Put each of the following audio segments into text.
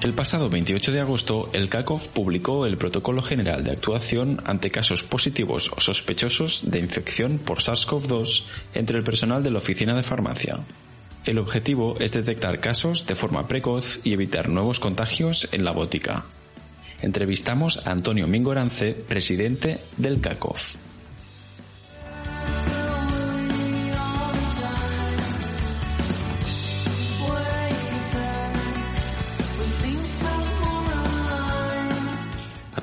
El pasado 28 de agosto, el CACOF publicó el Protocolo General de Actuación ante casos positivos o sospechosos de infección por SARS-CoV-2 entre el personal de la Oficina de Farmacia. El objetivo es detectar casos de forma precoz y evitar nuevos contagios en la botica. Entrevistamos a Antonio Mingorance, presidente del CACOF.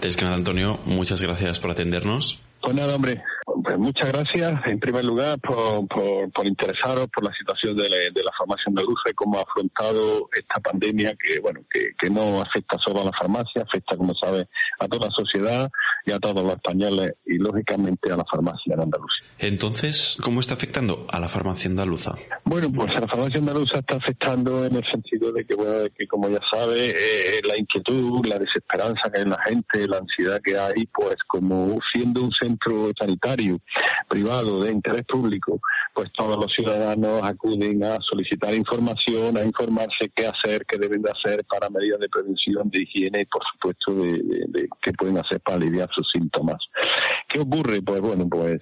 Antes que Antonio, muchas gracias por atendernos. Pues nada, hombre, pues muchas gracias en primer lugar por, por, interesaros por la situación de la, de la farmacia andaluza y cómo ha afrontado esta pandemia que, bueno, que, que no afecta solo a la farmacia, afecta, como sabe, a toda la sociedad y a todos los españoles y, lógicamente, a la farmacia en Andalucía. Entonces, ¿cómo está afectando a la farmacia andaluza? Bueno, pues a la farmacia andaluza está afectando en el sentido de que, bueno, de que como ya sabe, eh, la inquietud, la desesperanza que hay en la gente, la ansiedad que hay, pues como siendo un centro sanitario privado de interés público, pues todos los ciudadanos acuden a solicitar información, a informarse qué hacer, qué deben de hacer para medidas de prevención, de higiene y por supuesto de, de qué pueden hacer para aliviar sus síntomas. ¿Qué ocurre? Pues bueno, pues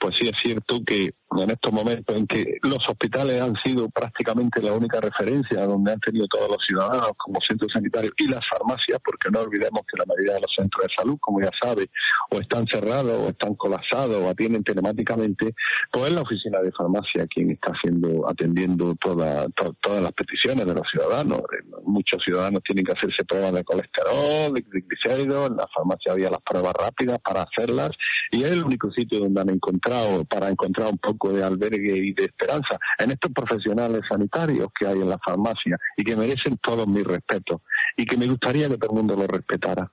pues sí es cierto que en estos momentos en que los hospitales han sido prácticamente la única referencia donde han tenido todos los ciudadanos como centros sanitarios y las farmacias, porque no olvidemos que la mayoría de los centros de salud, como ya sabe, o están cerrados o están colapsados o atienden telemáticamente, pues es la oficina de farmacia quien está haciendo, atendiendo todas las peticiones de los ciudadanos. Muchos ciudadanos tienen que hacerse pruebas de colesterol, de triglicéridos, en la farmacia había las pruebas rápidas para hacerlas y es el único sitio donde han encontrado, para encontrar un poco de albergue y de esperanza en estos profesionales sanitarios que hay en la farmacia y que merecen todos mis respetos y que me gustaría que todo el mundo lo respetara.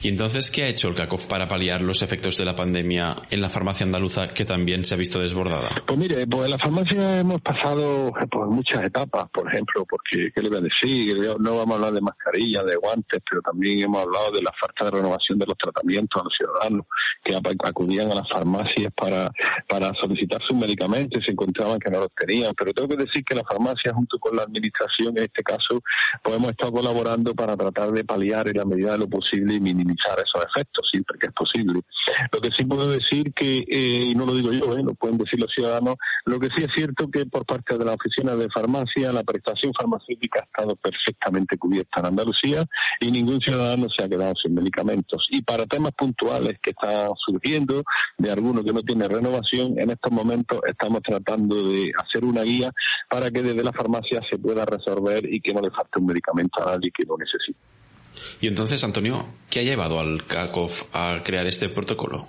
¿Y entonces qué ha hecho el CACOF para paliar los efectos de la pandemia en la farmacia andaluza que también se ha visto desbordada? Pues mire, pues en la farmacia hemos pasado por muchas etapas, por ejemplo, porque, ¿qué le voy a decir? No vamos a hablar de mascarillas, de guantes, pero también hemos hablado de la falta de renovación de los tratamientos a los ciudadanos que acudían a las farmacias para, para solicitar sus medicamentos y se encontraban que no los tenían. Pero tengo que decir que la farmacia, junto con la administración, en este caso, pues hemos estado colaborando para tratar de paliar en la medida de lo posible minimizar esos efectos siempre que es posible. Lo que sí puedo decir que, eh, y no lo digo yo, eh, lo pueden decir los ciudadanos, lo que sí es cierto que por parte de la oficina de farmacia la prestación farmacéutica ha estado perfectamente cubierta en Andalucía y ningún ciudadano se ha quedado sin medicamentos. Y para temas puntuales que están surgiendo, de alguno que no tiene renovación, en estos momentos estamos tratando de hacer una guía para que desde la farmacia se pueda resolver y que no le falte un medicamento a nadie que lo necesite. Y entonces, Antonio, ¿qué ha llevado al CACOF a crear este protocolo?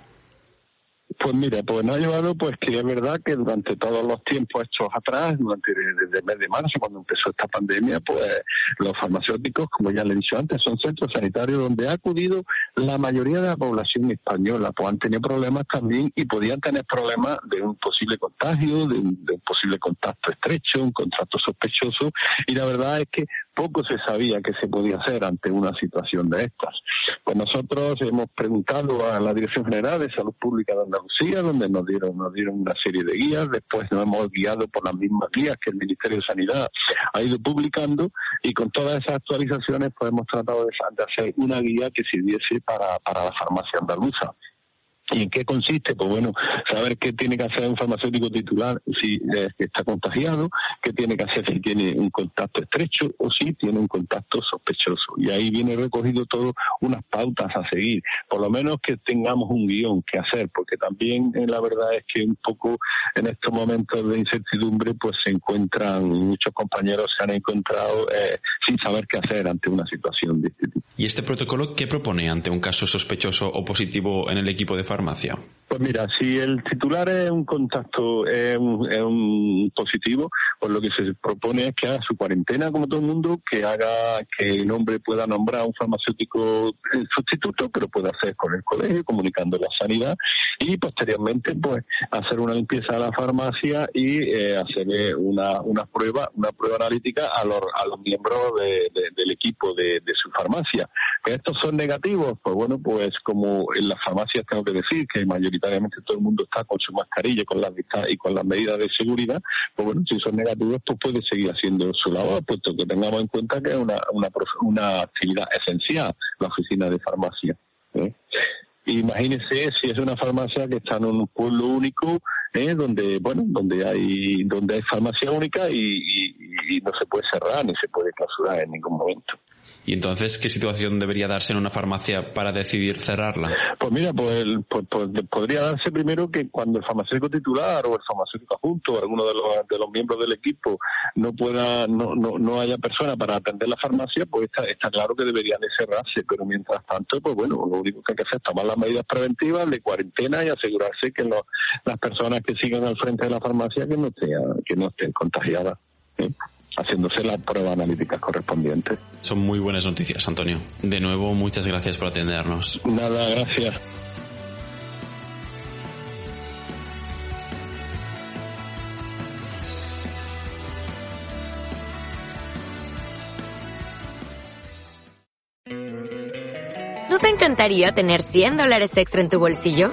Pues mira, pues nos ha llevado pues que es verdad que durante todos los tiempos hechos atrás, durante desde el mes de marzo, cuando empezó esta pandemia, pues los farmacéuticos, como ya le he dicho antes, son centros sanitarios donde ha acudido la mayoría de la población española, pues han tenido problemas también y podían tener problemas de un posible contagio, de un, de un posible contacto estrecho, un contacto sospechoso, y la verdad es que poco se sabía que se podía hacer ante una situación de estas. Pues nosotros hemos preguntado a la Dirección General de Salud Pública de Andalucía, donde nos dieron, nos dieron una serie de guías, después nos hemos guiado por las mismas guías que el Ministerio de Sanidad ha ido publicando y con todas esas actualizaciones pues hemos tratado de, hacer una guía que sirviese para, para la farmacia andaluza. ¿Y en qué consiste? Pues bueno, saber qué tiene que hacer un farmacéutico titular si está contagiado, qué tiene que hacer si tiene un contacto estrecho o si tiene un contacto sospechoso. Y ahí viene recogido todo unas pautas a seguir. Por lo menos que tengamos un guion que hacer, porque también eh, la verdad es que un poco en estos momentos de incertidumbre pues se encuentran, muchos compañeros se han encontrado eh, sin saber qué hacer ante una situación de este. ¿Y este protocolo qué propone ante un caso sospechoso o positivo en el equipo de farmacia? Pues mira, si el titular es un contacto, es un, positivo, pues lo que se propone es que haga su cuarentena como todo el mundo, que haga que el hombre pueda nombrar a un farmacéutico sustituto, pero pueda hacer con el colegio, comunicando la sanidad, y posteriormente pues hacer una limpieza de la farmacia y eh, hacer una, una prueba, una prueba analítica a los, a los miembros del equipo de, de su farmacia. Estos son negativos, pues bueno, pues como en las farmacias tengo que decir que mayoritariamente todo el mundo está con su mascarilla con las y con las medidas de seguridad, pues bueno, si son negativos, pues puede seguir haciendo su labor, puesto que tengamos en cuenta que es una, una, una actividad esencial la oficina de farmacia. ¿eh? Imagínese si es una farmacia que está en un pueblo único, ¿eh? donde bueno, donde hay donde hay farmacia única y no se puede cerrar ni se puede clausurar en ningún momento. ¿Y entonces qué situación debería darse en una farmacia para decidir cerrarla? Pues mira, pues, pues, pues podría darse primero que cuando el farmacéutico titular o el farmacéutico adjunto o alguno de los, de los miembros del equipo no pueda, no, no, no haya persona para atender la farmacia, pues está, está claro que deberían de cerrarse, pero mientras tanto, pues bueno, lo único que hay que hacer es tomar las medidas preventivas de cuarentena y asegurarse que las personas que sigan al frente de la farmacia que no, que no estén contagiadas. ¿eh? Haciéndose las pruebas analíticas correspondientes. Son muy buenas noticias, Antonio. De nuevo, muchas gracias por atendernos. Nada, gracias. ¿No te encantaría tener 100 dólares extra en tu bolsillo?